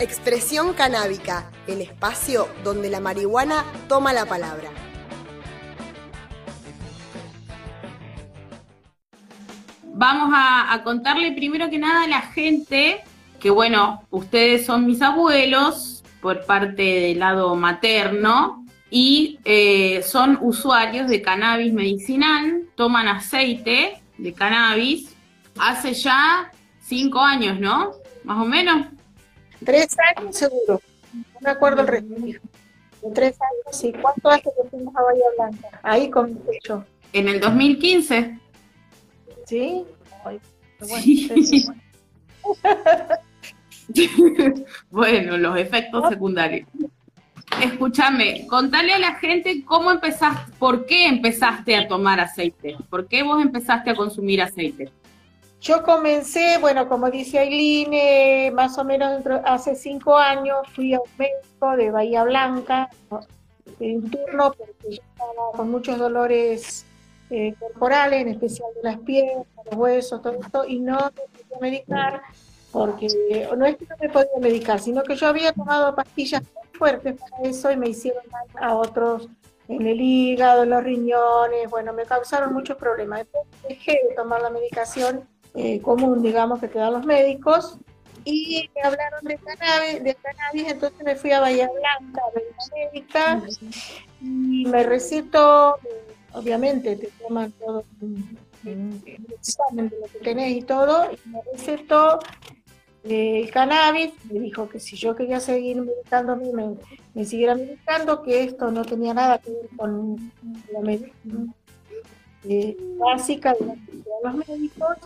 Expresión canábica, el espacio donde la marihuana toma la palabra. Vamos a, contarle primero que nada a la gente que, bueno, ustedes son mis abuelos por parte del lado materno y eh, son usuarios de cannabis medicinal, toman aceite de cannabis hace ya cinco años, ¿no? Más o menos. Tres años seguro. No me acuerdo el resto. Tres años, sí. ¿Cuánto hace que fuimos a Bahía Blanca? Ahí con mi pecho. En el 2015. ¿Sí? Ay, bueno, Sí. sí. bueno, los efectos secundarios. Escúchame, contale a la gente cómo empezaste, por qué empezaste a tomar aceite, por qué vos empezaste a consumir aceite. Yo comencé, bueno, como dice Aileen, más o menos hace cinco años fui a un médico de Bahía Blanca, pedí un turno porque yo estaba con muchos dolores eh, corporales, en especial de las piernas, los huesos, todo esto, y no me podía medicar porque no es que no me podía medicar, sino que yo había tomado pastillas muy fuertes para eso y me hicieron mal a otros en el hígado, en los riñones, bueno, me causaron muchos problemas. Después dejé de tomar la medicación eh, común, digamos, que te dan los médicos, y me hablaron de cannabis, de cannabis, entonces me fui a Bahía Blanca a una médica y me recetó, obviamente te toman todo un examen de lo que tenés y todo, y me recetó eh, el cannabis, me dijo que si yo quería seguir medicándome, me, me siguiera medicando, que esto no tenía nada que ver con la medicina eh, básica de la los médicos,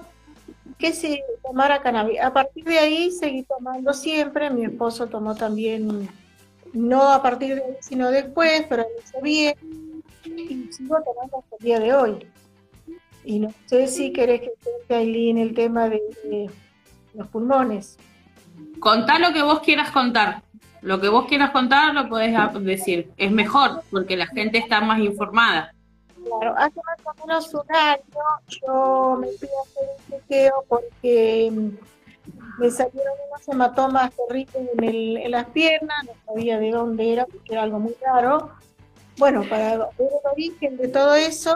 que se tomara cannabis. A partir de ahí seguí tomando siempre, mi esposo tomó también, no a partir de ahí, sino después, pero lo hizo bien, y sigo tomando hasta el día de hoy. Y no sé si querés que cuente, Aileen, el tema de, de los pulmones. Contá lo que vos quieras contar. Lo que vos quieras contar lo podés decir. Es mejor porque la gente está más informada. Claro, hace más o menos un año yo me fui a hacer un chequeo porque mm, me salieron unos hematomas terribles en, el- en las piernas, no sabía de dónde era porque era algo muy raro. Bueno, para ver el origen de todo eso,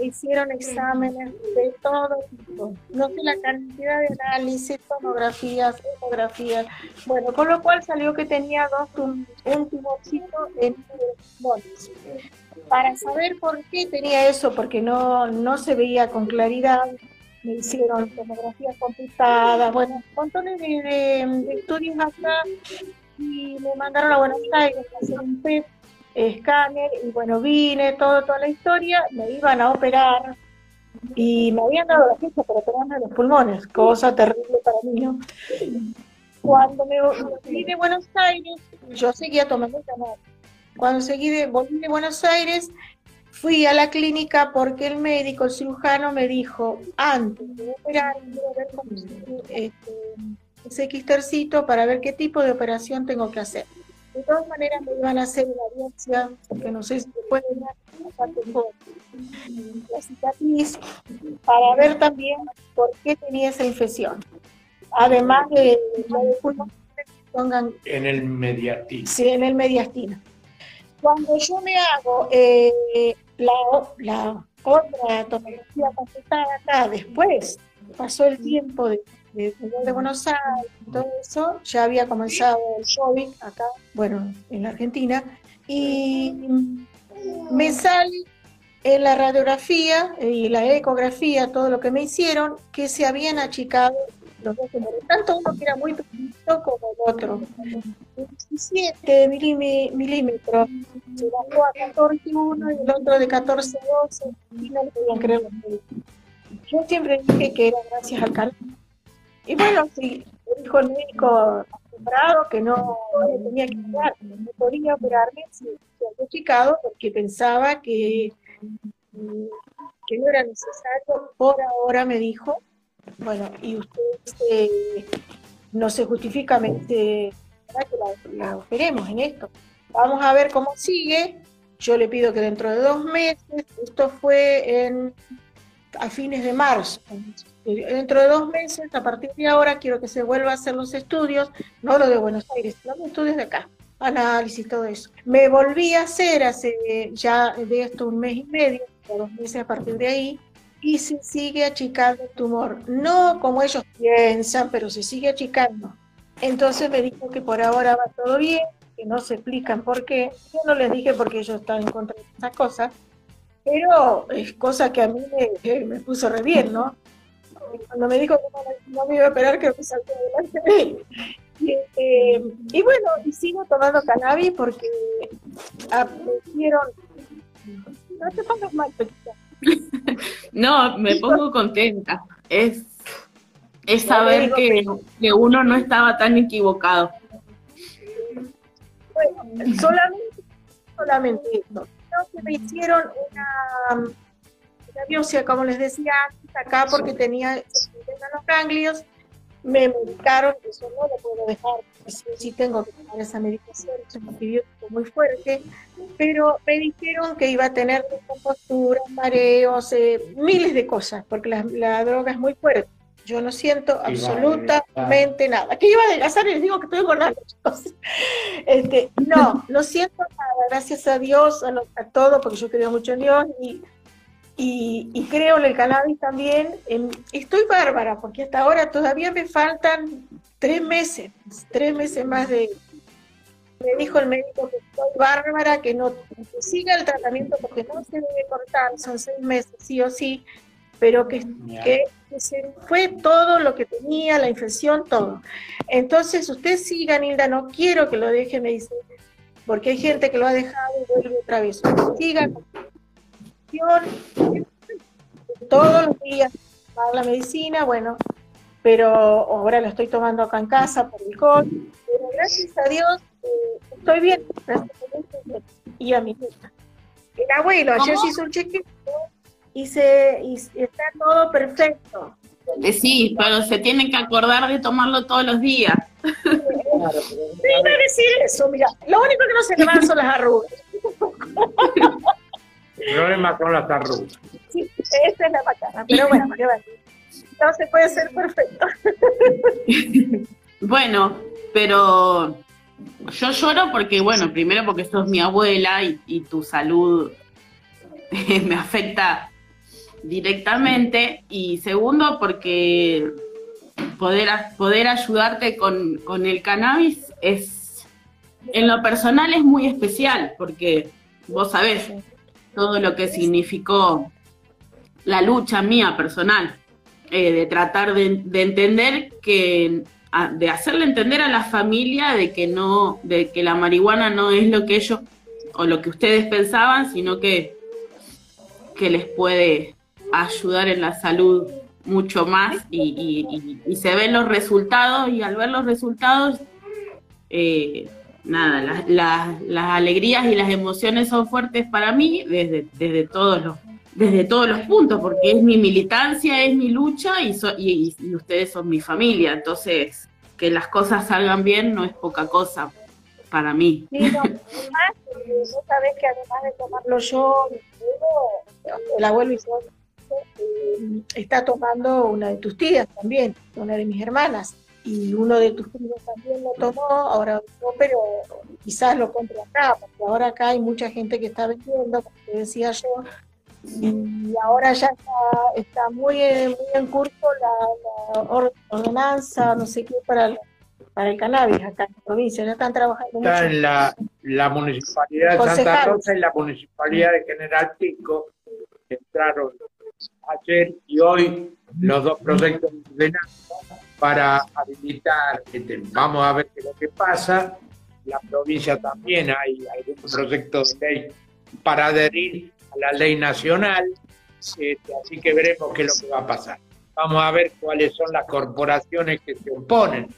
hicieron exámenes de todo tipo. No sé la cantidad de análisis, tomografías, ecografías. Bueno, con lo cual salió que tenía dos tum- un tumorcito en los pulmones para saber por qué tenía eso, porque no, no se veía con claridad, me hicieron tomografías computadas, bueno, montones de, de- de estudios acá y me mandaron a Buenos Aires a hacer un PET escáner y bueno, vine, todo, toda la historia, me iban a operar y me habían dado la fecha para operarme los pulmones, cosa terrible para mí, ¿no? Cuando me volví de Buenos Aires, yo seguía tomando cannabis. Cuando seguí de, volví de Buenos Aires, fui a la clínica porque el médico, el cirujano, me dijo, antes de operar, este, ese quistercito para ver qué tipo de operación tengo que hacer. De todas maneras me iban a hacer una biopsia, porque no sé si se puede tengo la cicatriz, para ver también por qué tenía esa infección. Además de la de que pongan En el mediatismo. Sí, en el mediastino. Cuando yo me hago eh, la, la otra tomografía completada acá, después pasó el tiempo de, de, de- de Buenos Aires y todo eso, ya había comenzado el COVID acá, bueno, en la Argentina, y me sale en la radiografía y la ecografía, todo lo que me hicieron, que se habían achicado los dos tumores, tanto uno que era muy pequeñito como el otro. 17 milímetros, se bajó a 14 uno y el otro de 14 a 12, y no le podían creer los médicos. Yo siempre dije que era gracias al cannabis. Y bueno, sí, Me dijo el médico asombrado que no, me tenía que operar, no podía operarme si se había chicado porque pensaba que, mm, que no era necesario. Por ahora me dijo, bueno, y usted este, no se justifica que la, la en esto. Vamos a ver cómo sigue. Yo le pido que dentro de dos meses, esto fue en, a fines de marzo, dentro de dos meses, a partir de ahora, quiero que se vuelva a hacer los estudios, no lo de Buenos Aires, los estudios de acá, análisis, todo eso. Me volví a hacer hace ya de esto un mes y medio, dos meses a partir de ahí, y se sigue achicando el tumor. No como ellos piensan, pero se sigue achicando. Entonces me dijo que por ahora va todo bien, que no se explican por qué. Yo no les dije porque ellos están en contra de esas cosas, pero es cosa que a mí me, me puso re bien, ¿no? Cuando me dijo que no, me iba a operar, que me salté adelante de. Y, este, y bueno, y sigo tomando cannabis porque aparecieron. No te pongas mal, Petita. No, me pongo contenta. Es, es saber que, que uno no estaba tan equivocado. Bueno, solamente, solamente eso. Creo que me hicieron una, una biopsia, como les decía antes, acá porque tenía los ganglios. Me medicaron, eso no lo puedo dejar, sí, sí tengo que tomar esa medicación, es un antibiótico muy fuerte, pero me dijeron que iba a tener descompostura, mareos, eh, miles de cosas, porque la, la droga es muy fuerte. Yo no siento absolutamente nada. Que iba a adelgazar y les digo que estoy engordando, chicos. Este, no, no siento nada, gracias a Dios, a, lo- a todo, porque yo creo mucho en Dios y, y, y creo en el cannabis también. Em, estoy bárbara, porque hasta ahora todavía me faltan tres meses, tres meses más de... Me dijo el médico que estoy bárbara, que no que siga el tratamiento porque no se debe cortar, son seis meses, sí o sí, pero que, que que se fue todo lo que tenía, la infección, todo. Entonces, usted siga, Nilda, no quiero que lo deje, me dice, porque hay gente que lo ha dejado y vuelve otra vez. Siga con la infección, todos los días, tomar la medicina, bueno, pero ahora lo estoy tomando acá en casa por el COVID, pero gracias a Dios estoy bien. Y a mi nieta. El abuelo, ayer se hizo un chequeo y, se, y está todo perfecto. Eh, sí, pero se tienen que acordar de tomarlo todos los días. Me iba a decir eso, mira, lo único que no se le van son las arrugas. El problema son las arrugas. Sí, esa es la macana, pero bueno, ¿qué? No se puede ser perfecto. Bueno, pero yo lloro porque, bueno, primero porque sos mi abuela y, y tu salud me afecta directamente. Y segundo porque poder, poder ayudarte con, con el cannabis es, en lo personal es muy especial porque vos sabés todo lo que significó la lucha mía personal, eh, de tratar de, de entender que, de hacerle entender a la familia de que no, de que la marihuana no es lo que ellos o lo que ustedes pensaban, sino que, que les puede ayudar en la salud mucho más y- y se ven los resultados y al ver los resultados, eh, nada, las, las- las alegrías y las emociones son fuertes para mí desde, desde todos los desde todos los puntos, porque es mi militancia, es mi lucha y, so- y, y ustedes son mi familia, entonces que las cosas salgan bien no es poca cosa para mí. Sí, no, además, porque vos sabés que además de tomarlo yo, el abuelo y yo, eh, está tomando una de tus tías también, una de mis hermanas, y uno de tus primos también lo tomó, ahora no, pero quizás lo compre acá, porque ahora acá hay mucha gente que está vendiendo, como te decía yo, y ahora ya está, está muy, en- muy en curso la, la or- ordenanza, no sé qué, para el, para el cannabis acá en la provincia, ya están trabajando Está mucho. en la, la municipalidad de Santa. Rosa y la municipalidad de General Pico. Entraron ayer y hoy los dos proyectos de ordenanza para habilitar. este, vamos a ver qué es lo que pasa. La provincia también hay algún proyecto de ley para adherir a la ley nacional. este, así que veremos qué es lo que va a pasar. vamos a ver cuáles son las corporaciones que se oponen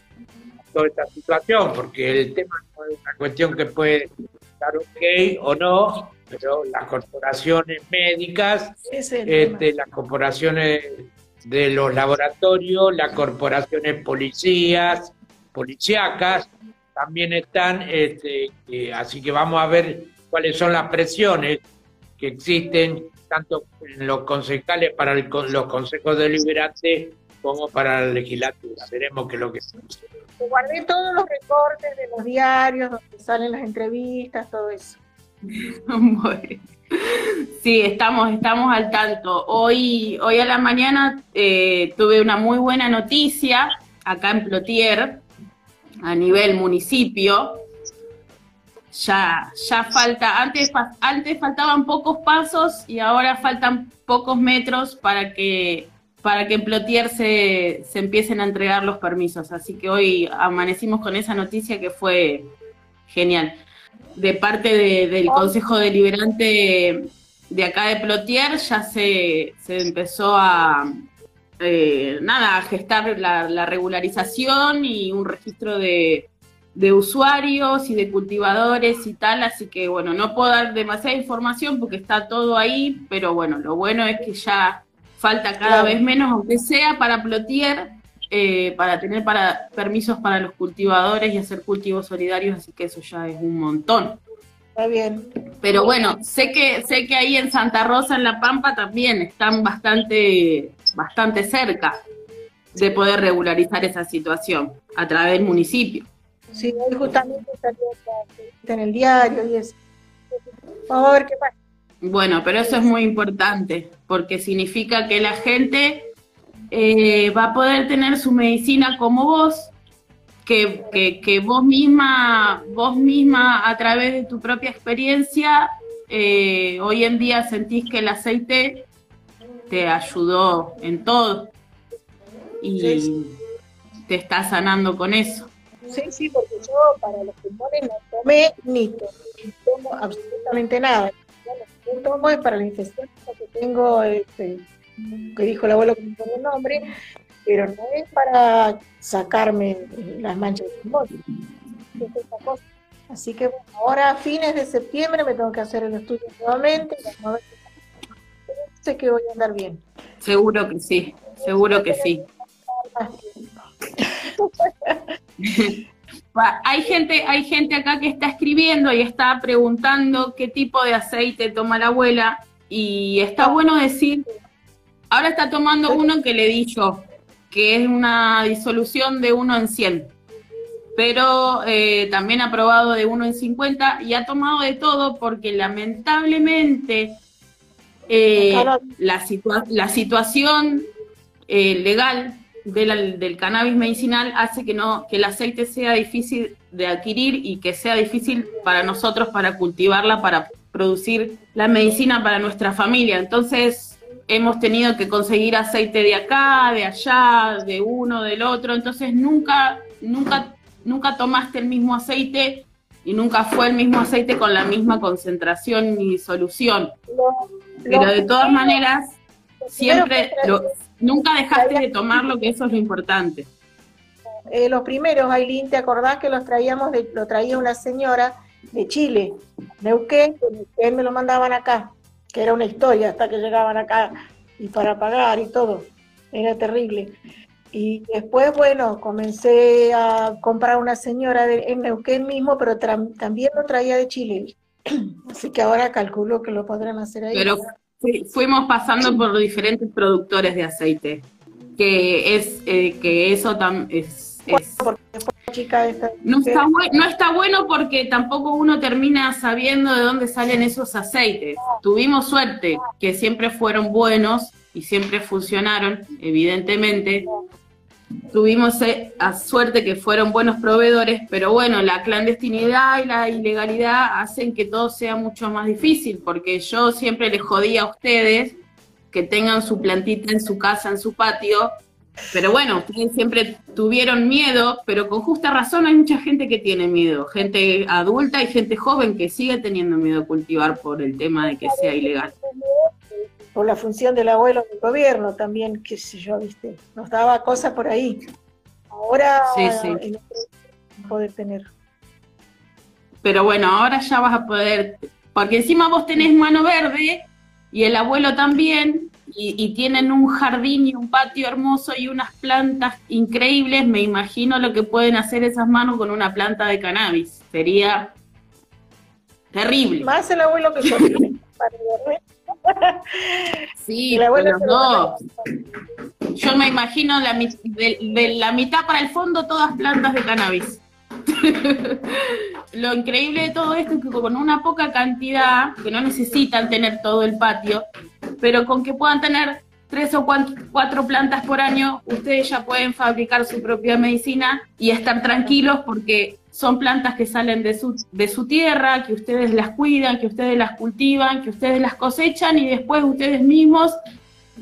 a toda esta situación, porque el tema no es una cuestión que puede estar ok o no, pero las corporaciones médicas, este, las corporaciones de los laboratorios, las corporaciones policías, policíacas, también están, este, eh, así que vamos a ver cuáles son las presiones que existen tanto en los concejales para los consejos deliberantes como para la legislatura. Veremos qué es lo que sucede. Guardé todos los recortes de los diarios donde salen las entrevistas, todo eso. Sí, estamos, estamos al tanto. Hoy, hoy a la mañana eh, tuve una muy buena noticia acá en Plotier, a nivel municipio. Ya, ya falta, antes, antes faltaban pocos pasos y ahora faltan pocos metros para que, para que en Plotier se, se empiecen a entregar los permisos. Así que hoy amanecimos con esa noticia que fue genial de parte del Consejo Deliberante de acá de Plotier ya se, empezó a eh, nada a gestar la, regularización y un registro de, usuarios y de cultivadores y tal, así que bueno, no puedo dar demasiada información porque está todo ahí, pero bueno, lo bueno es que ya falta cada vez menos, aunque sea para Plotier, eh, para tener para permisos para los cultivadores y hacer cultivos solidarios, así que eso ya es un montón. Está bien. Pero bueno, sé que sé que ahí en Santa Rosa, en La Pampa, también están bastante, bastante cerca de poder regularizar esa situación a través del municipio. Sí, hoy justamente salió en el diario y eso. Vamos a ver qué pasa. Bueno, pero eso es muy importante, porque significa que la gente eh, va a poder tener su medicina como vos, que, que, vos misma, vos misma a través de tu propia experiencia, eh, hoy en día sentís que el aceite te ayudó en todo y te está sanando con eso. Sí, sí, porque yo para los pulmones no tomé ni tomo absolutamente nada. Lo que tomo es para la infección que tengo este, que dijo el abuelo que pone el nombre, pero no es para sacarme las manchas de pulmón. Así que bueno, ahora a fines de septiembre me tengo que hacer el estudio nuevamente, sé que voy a andar bien. Seguro que sí, seguro que sí. hay gente, hay gente acá que está escribiendo y está preguntando qué tipo de aceite toma la abuela y está bueno decir Ahora está tomando uno que le di yo, que es una disolución de 1 en 100, pero eh, también ha probado de 1 en 50 y ha tomado de todo porque lamentablemente eh, la, la, situación eh, legal del cannabis medicinal hace que, no, que el aceite sea difícil de adquirir y que sea difícil para nosotros para cultivarla, para producir la medicina para nuestra familia. Entonces, hemos tenido que conseguir aceite de acá, de allá, de uno, del otro, entonces nunca, nunca, nunca tomaste el mismo aceite y nunca fue el mismo aceite con la misma concentración ni solución. Pero de todas maneras, siempre, nunca dejaste de tomarlo, que eso es lo importante. Eh, los primeros, Aileen, ¿te acordás que los traíamos, de, lo traía una señora de Chile, Neuquén, que me lo mandaban acá? que era una historia hasta que llegaban acá y para pagar y todo. Era terrible. Y después, bueno, comencé a comprar una señora de, en Neuquén mismo, pero también lo traía de Chile. Así que ahora calculo que lo podrán hacer ahí. Pero fuimos pasando por diferentes productores de aceite, que es eh, que eso también es, es no, está no está bueno porque tampoco uno termina sabiendo de dónde salen esos aceites. Tuvimos suerte, que siempre fueron buenos y siempre funcionaron, evidentemente. Tuvimos eh, suerte que fueron buenos proveedores, pero bueno, la clandestinidad y la ilegalidad hacen que todo sea mucho más difícil, porque yo siempre les jodía a ustedes que tengan su plantita en su casa, en su patio, pero bueno, ustedes siempre tuvieron miedo, pero con justa razón hay mucha gente que tiene miedo, gente adulta y gente joven que sigue teniendo miedo a cultivar por el tema de que sea ilegal. Por la función del abuelo del gobierno también, qué sé yo, viste, nos daba cosas por ahí. Ahora Sí, sí. poder tener. Pero bueno, ahora ya vas a poder, porque encima vos tenés mano verde y el abuelo también, y, y tienen un jardín y un patio hermoso y unas plantas increíbles. Me imagino lo que pueden hacer esas manos con una planta de cannabis. Sería terrible. Más el abuelo que yo. Sí, se dos. Yo me imagino la, de, de la mitad para el fondo todas plantas de cannabis. Lo increíble de todo esto es que con una poca cantidad, que no necesitan tener todo el patio, pero con que puedan tener tres o cuatro plantas por año, ustedes ya pueden fabricar su propia medicina y estar tranquilos porque son plantas que salen de su, de su tierra, que ustedes las cuidan, que ustedes las cultivan, que ustedes las cosechan y después ustedes mismos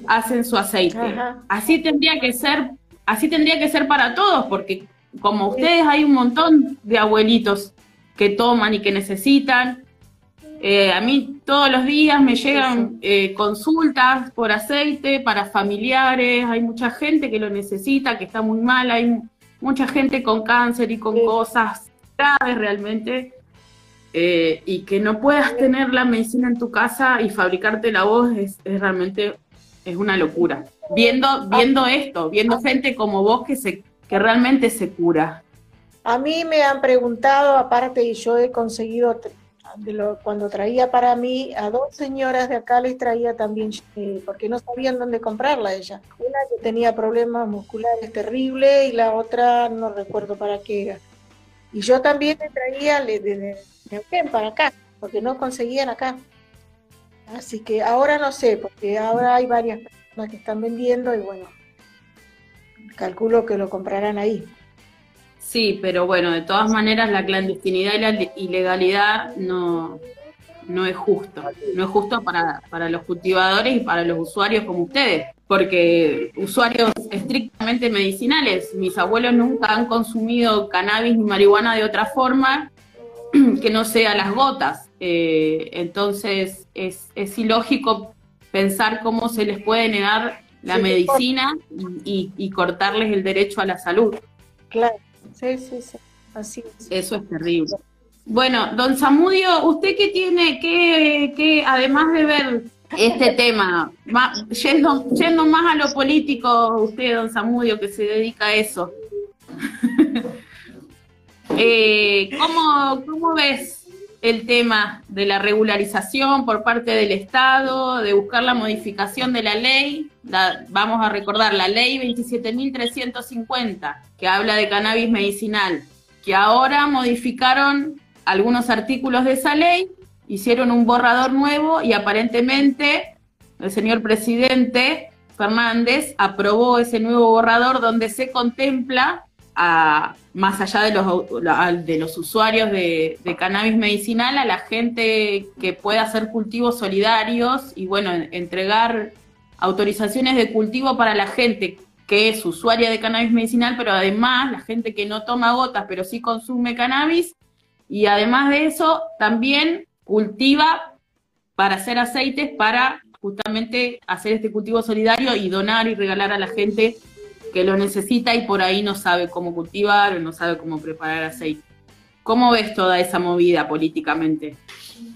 hacen su aceite. Ajá. Así tendría que ser, así tendría que ser para todos, porque como ustedes hay un montón de abuelitos que toman y que necesitan. Eh, a mí todos los días me llegan eh, consultas por aceite para familiares, hay mucha gente que lo necesita, que está muy mal, hay mucha gente con cáncer y con Sí. cosas realmente, eh, y que no puedas tener la medicina en tu casa y fabricarte la voz es, es realmente es una locura. Viendo, viendo esto, viendo gente como vos que se que realmente se cura. A mí me han preguntado, aparte, y yo he conseguido, de lo- cuando traía para mí, a dos señoras de acá les traía también, eh, porque no sabían dónde comprarla ella. Una que tenía problemas musculares terribles y la otra no recuerdo para qué era. Y yo también le traía de, Neuquén para acá, porque no conseguían acá. Así que ahora no sé, porque ahora hay varias personas que están vendiendo y bueno, calculo que lo comprarán ahí. Sí, pero bueno, de todas maneras la clandestinidad y la li- ilegalidad no, no es justo. No es justo para, para los cultivadores y para los usuarios como ustedes. Porque usuarios estrictamente medicinales, mis abuelos nunca han consumido cannabis ni marihuana de otra forma que no sea las gotas. Eh, entonces es, es ilógico pensar cómo se les puede negar la Sí, medicina y, y- y cortarles el derecho a la salud. Claro, sí, sí, sí, así es. Eso es terrible. Bueno, don Samudio, ¿usted qué tiene, qué, además de ver este tema, ma- yendo, yendo más a lo político, usted, don Samudio, que se dedica a eso, eh, ¿cómo, ¿cómo ves el tema de la regularización por parte del Estado, de buscar la modificación de la ley? La- vamos a recordar, la ley 27.350, que habla de cannabis medicinal, que ahora modificaron algunos artículos de esa ley, hicieron un borrador nuevo y aparentemente el señor presidente Fernández aprobó ese nuevo borrador donde se contempla a, más allá de los, de los usuarios de, de cannabis medicinal, a la gente que pueda hacer cultivos solidarios y bueno, en- entregar autorizaciones de cultivo para la gente que es usuaria de cannabis medicinal, pero además la gente que no toma gotas, pero sí consume cannabis, y además de eso, también cultiva para hacer aceites para justamente hacer este cultivo solidario y donar y regalar a la gente que lo necesita y por ahí no sabe cómo cultivar o no sabe cómo preparar aceite. ¿Cómo ves toda esa movida políticamente?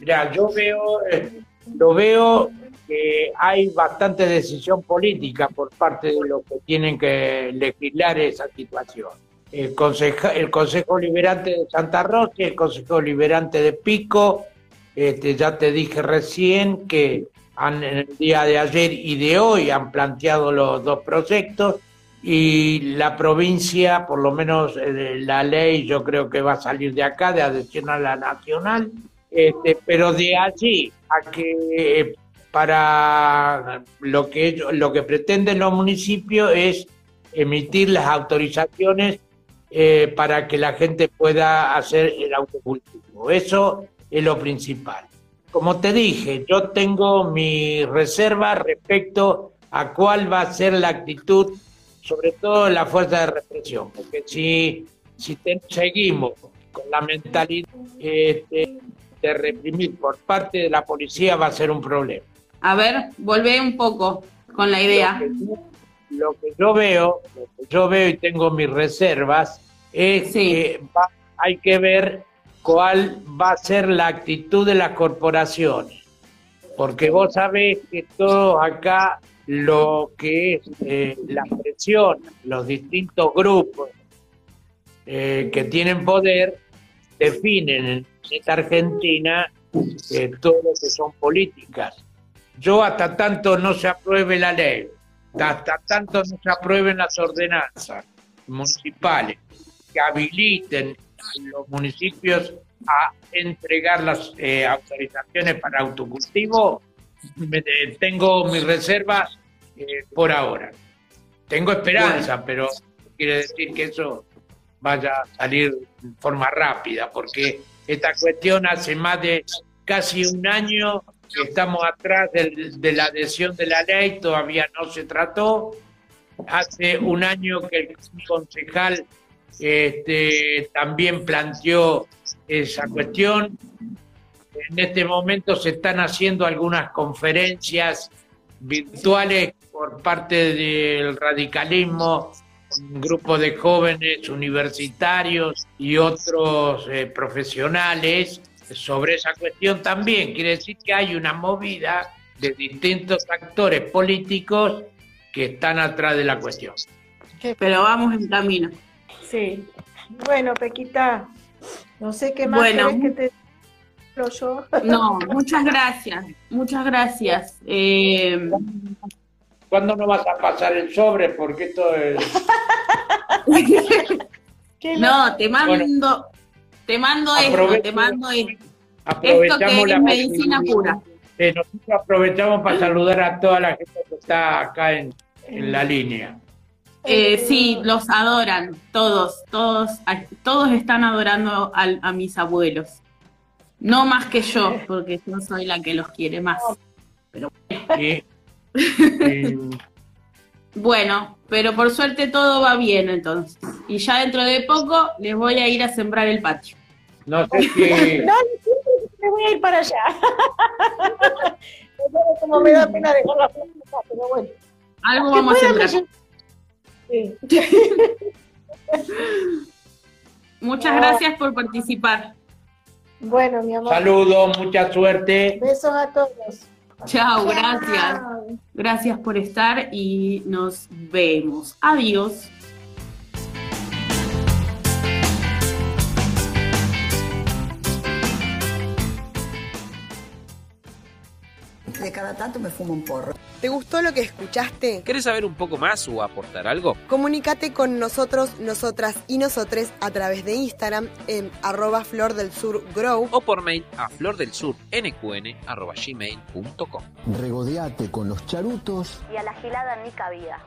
Mira, yo veo, eh, lo veo que hay bastante decisión política por parte de los que tienen que legislar esa situación. El, conseja- el Consejo Liberante de Santa Rosa el Consejo Liberante de Pico, este, ya te dije recién que han, en el día de ayer y de hoy han planteado los dos proyectos y la provincia, por lo menos eh, la ley, yo creo que va a salir de acá, de adhesión a la nacional, este, pero de allí a que eh, para lo que lo que pretenden los municipios es emitir las autorizaciones eh, para que la gente pueda hacer el autocultivo. Eso es lo principal. Como te dije, yo tengo mi reserva respecto a cuál va a ser la actitud, sobre todo la fuerza de represión, porque si, si te- seguimos con la mentalidad este, de reprimir por parte de la policía va a ser un problema. A ver, volvé un poco con la idea. Lo que yo veo, lo que yo veo y tengo mis reservas, es que va- hay que ver cuál va a ser la actitud de las corporaciones. Porque vos sabés que todos acá lo que es eh, la presión, los distintos grupos eh, que tienen poder, definen en esta Argentina eh, todo lo que son políticas. Yo hasta tanto no se apruebe la ley, hasta tanto no se aprueben las ordenanzas municipales que habiliten a los municipios a entregar las eh, autorizaciones para autocultivo, me- eh, tengo mis reservas eh, por ahora. Tengo esperanza, pero no quiere decir que eso vaya a salir de forma rápida, porque esta cuestión hace más de casi un año estamos atrás de la adhesión de la ley, todavía no se trató. Hace un año que el concejal este, también planteó esa cuestión. En este momento se están haciendo algunas conferencias virtuales por parte del radicalismo, un grupo de jóvenes universitarios y otros eh, profesionales sobre esa cuestión también. Quiere decir que hay una movida de distintos actores políticos que están atrás de la cuestión. Pero vamos en camino. Sí. Bueno, Pequita, no sé qué más Bueno. que te yo. No, muchas gracias, muchas gracias. Eh, ¿Cuándo no vas a pasar el sobre? Porque esto es... no, te mando, te mando esto, Aprovecho- te mando esto. Esto aprovechamos que la es medicina pura. Eh, nosotros aprovechamos para saludar a toda la gente que está acá en, en la línea. Eh, sí, los adoran, todos, todos, todos están adorando a, mis abuelos. No más que yo, porque yo soy la que los quiere más. Pero bueno, pero por suerte todo va bien entonces. Y ya dentro de poco les voy a ir a sembrar el patio. No sé si... No, me voy a ir para allá. Como me da pena dejar la pero bueno. Algo vamos a sembrar. Sí. Muchas No. gracias por participar. Bueno, mi amor. Saludos, mucha suerte. Besos a todos. Chao, gracias. Gracias por estar y nos vemos. Adiós. Cada tanto me fumo un porro. ¿Te gustó lo que escuchaste? ¿Querés saber un poco más o aportar algo? Comunícate con nosotros, nosotras y nosotres a través de Instagram en arroba flor del sur grow O por mail a flordelsurnqn.gmail.com Regodeate con los charutos y a la gilada en mi cabida.